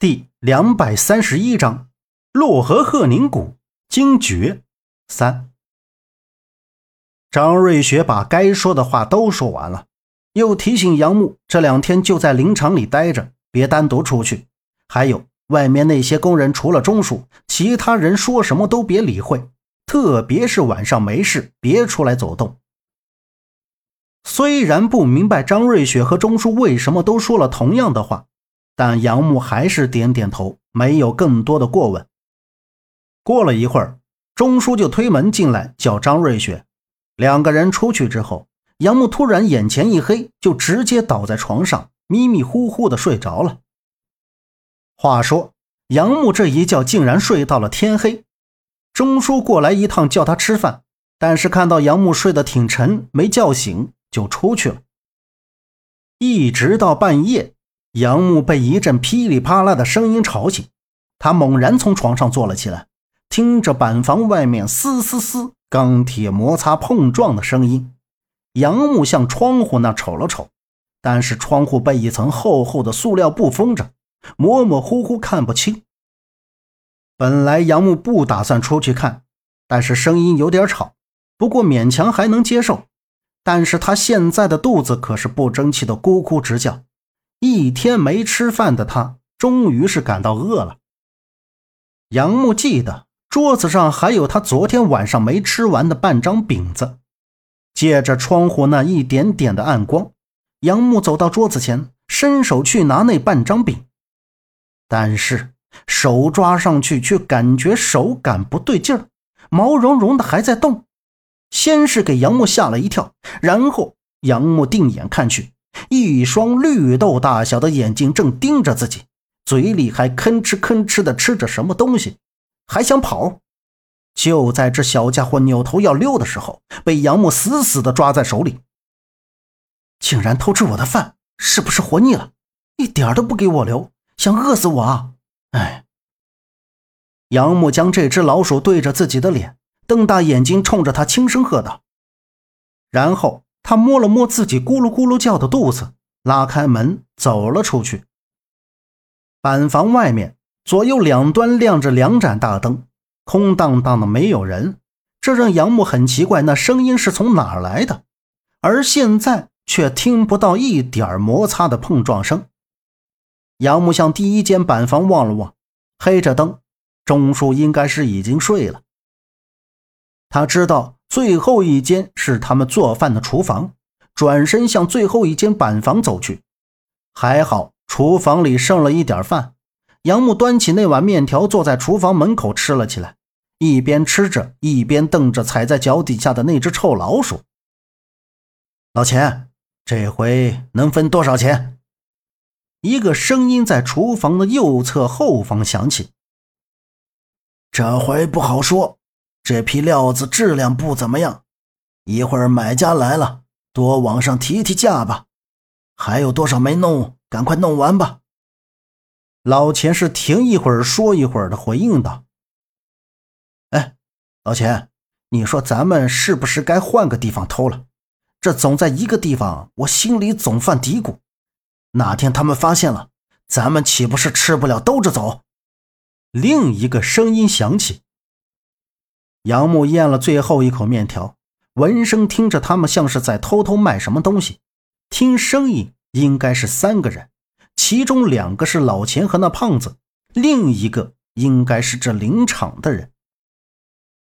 第两百三十一章，洛河鹤宁谷惊觉三。张瑞雪把该说的话都说完了，又提醒杨木这两天就在林场里待着，别单独出去。还有外面那些工人，除了钟叔，其他人说什么都别理会，特别是晚上没事别出来走动。虽然不明白张瑞雪和钟叔为什么都说了同样的话。但杨木还是点点头，没有更多的过问。过了一会儿，钟叔就推门进来，叫张瑞雪。两个人出去之后，杨木突然眼前一黑，就直接倒在床上，迷迷糊糊的睡着了。话说，杨木这一觉竟然睡到了天黑。钟叔过来一趟，叫他吃饭，但是看到杨木睡得挺沉，没叫醒，就出去了。一直到半夜。杨木被一阵噼里啪啦的声音吵醒，他猛然从床上坐了起来，听着板房外面嘶嘶嘶钢铁摩擦碰撞的声音。杨木向窗户那瞅了瞅，但是窗户被一层厚厚的塑料布封着，模模糊糊看不清。本来杨木不打算出去看，但是声音有点吵，不过勉强还能接受。但是他现在的肚子可是不争气的咕咕直叫。一天没吃饭的他，终于是感到饿了。杨木记得桌子上还有他昨天晚上没吃完的半张饼子。借着窗户那一点点的暗光，杨木走到桌子前，伸手去拿那半张饼，但是手抓上去却感觉手感不对劲儿，毛茸茸的还在动。先是给杨木吓了一跳，然后杨木定眼看去。一双绿豆大小的眼睛正盯着自己，嘴里还吭哧吭哧地吃着什么东西，还想跑。就在这小家伙扭头要溜的时候，被杨木死死地抓在手里。竟然偷吃我的饭，是不是活腻了？一点都不给我留，想饿死我啊！哎！杨木将这只老鼠对着自己的脸，瞪大眼睛冲着他轻声喝道，然后。他摸了摸自己咕噜咕噜叫的肚子，拉开门走了出去。板房外面左右两端亮着两盏大灯，空荡荡的，没有人。这让杨木很奇怪，那声音是从哪儿来的？而现在却听不到一点摩擦的碰撞声。杨木向第一间板房望了望，黑着灯，钟叔应该是已经睡了。他知道。最后一间是他们做饭的厨房，转身向最后一间板房走去。还好厨房里剩了一点饭，杨木端起那碗面条，坐在厨房门口吃了起来，一边吃着，一边瞪着踩在脚底下的那只臭老鼠。老钱，这回能分多少钱？一个声音在厨房的右侧后方响起。这回不好说。这批料子质量不怎么样，一会儿买家来了，多往上提提价吧。还有多少没弄？赶快弄完吧。老钱是停一会儿说一会儿的回应道：“哎，老钱，你说咱们是不是该换个地方偷了？这总在一个地方，我心里总犯嘀咕。哪天他们发现了，咱们岂不是吃不了兜着走？”另一个声音响起。杨木咽了最后一口面条，闻声听着，他们像是在偷偷卖什么东西。听声音，应该是三个人，其中两个是老钱和那胖子，另一个应该是这林场的人。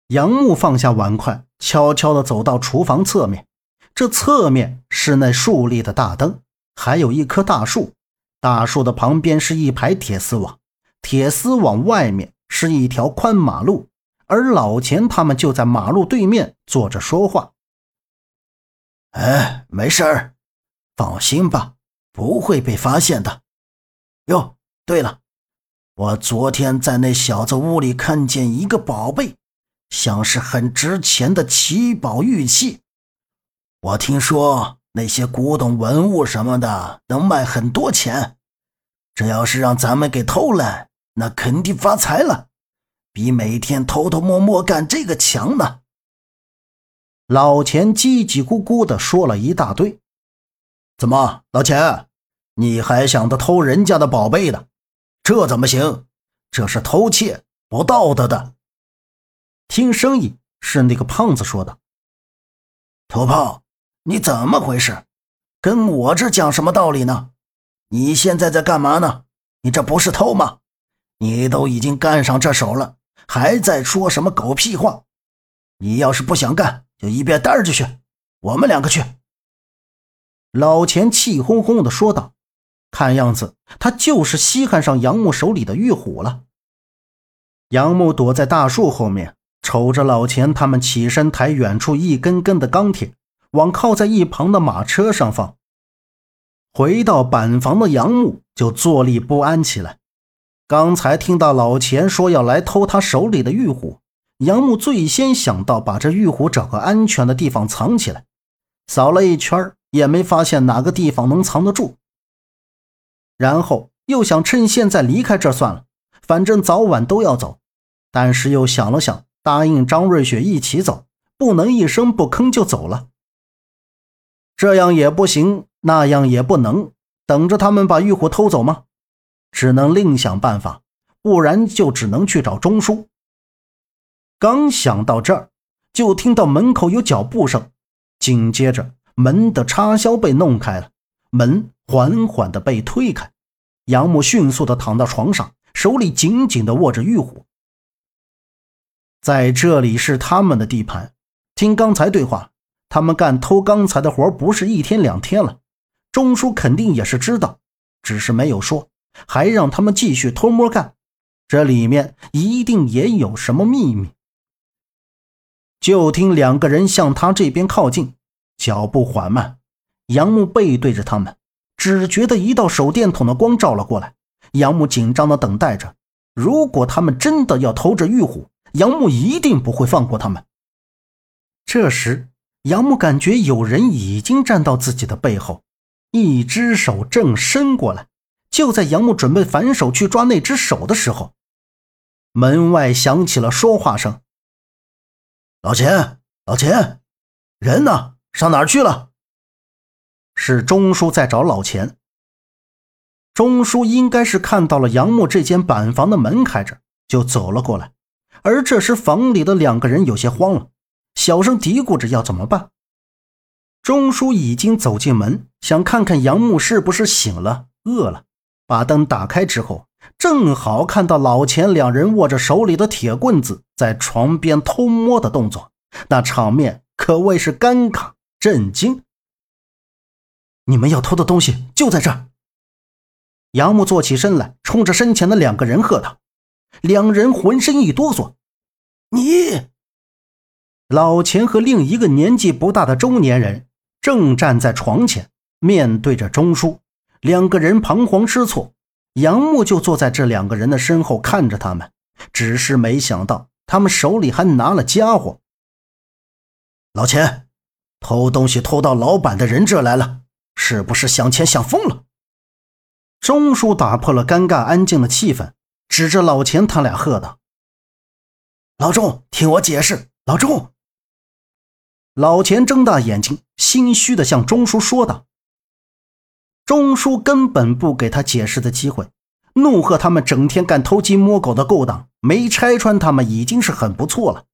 杨木放下碗筷，悄悄地走到厨房侧面，这侧面是那竖立的大灯，还有一棵大树，大树的旁边是一排铁丝网，铁丝网外面是一条宽马路。而老钱他们就在马路对面坐着说话。哎，没事儿，放心吧，不会被发现的。哟，对了，我昨天在那小子屋里看见一个宝贝，像是很值钱的奇宝玉器。我听说那些古董文物什么的能卖很多钱，这要是让咱们给偷了，那肯定发财了。比每天偷偷摸摸干这个强呢。老钱叽叽咕咕的说了一大堆。怎么，老钱，你还想着偷人家的宝贝的？这怎么行？这是偷窃，不道德的。听声音是那个胖子说的。土炮，你怎么回事？跟我这讲什么道理呢？你现在在干嘛呢？你这不是偷吗？你都已经干上这手了，还在说什么狗屁话？你要是不想干，就一边待着去。我们两个去。老钱气哄哄地说道。看样子，他就是稀罕上杨木手里的玉虎了。杨木躲在大树后面，瞅着老钱他们起身抬远处一根根的钢铁，往靠在一旁的马车上放。回到板房的杨木就坐立不安起来。刚才听到老钱说要来偷他手里的玉虎，杨木最先想到把这玉虎找个安全的地方藏起来。扫了一圈也没发现哪个地方能藏得住。然后又想趁现在离开这算了，反正早晚都要走。但是又想了想，答应张瑞雪一起走，不能一声不吭就走了。这样也不行，那样也不能，等着他们把玉虎偷走吗？只能另想办法，不然就只能去找钟叔。刚想到这儿，就听到门口有脚步声，紧接着门的插销被弄开了，门。缓缓地被推开，杨木迅速地躺到床上，手里紧紧地握着玉虎。在这里是他们的地盘，听刚才对话，他们干偷钢材的活不是一天两天了。钟叔肯定也是知道，只是没有说，还让他们继续偷摸干，这里面一定也有什么秘密。就听两个人向他这边靠近，脚步缓慢，杨木背对着他们。只觉得一道手电筒的光照了过来，杨木紧张的等待着。如果他们真的要偷着玉虎，杨木一定不会放过他们。这时，杨木感觉有人已经站到自己的背后，一只手正伸过来。就在杨木准备反手去抓那只手的时候，门外响起了说话声：“老钱，老钱，人呢？上哪儿去了？”是钟叔在找老钱。钟叔应该是看到了杨木这间板房的门开着，就走了过来。而这时房里的两个人有些慌了，小声嘀咕着要怎么办。钟叔已经走进门，想看看杨木是不是醒了、饿了。把灯打开之后，正好看到老钱两人握着手里的铁棍子在床边偷摸的动作，那场面可谓是尴尬、震惊。你们要偷的东西就在这儿。杨木坐起身来，冲着身前的两个人喝道：“两人浑身一哆嗦。”你，老钱和另一个年纪不大的中年人正站在床前，面对着钟叔。两个人彷徨失措，杨木就坐在这两个人的身后看着他们。只是没想到，他们手里还拿了家伙。老钱，偷东西偷到老板的人这来了。是不是想钱想疯了？钟叔打破了尴尬安静的气氛，指着老钱他俩喝道：“老钟，听我解释。”老钟，老钱睁大眼睛，心虚的向钟叔说道：“钟叔根本不给他解释的机会，怒喝他们整天干偷鸡摸狗的勾当，没拆穿他们已经是很不错了，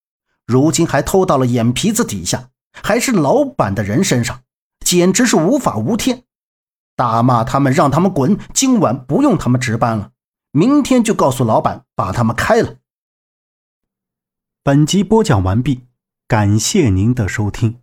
如今还偷到了眼皮子底下，还是老板的人身上。”简直是无法无天，大骂他们，让他们滚！今晚不用他们值班了，明天就告诉老板把他们开了。本集播讲完毕，感谢您的收听。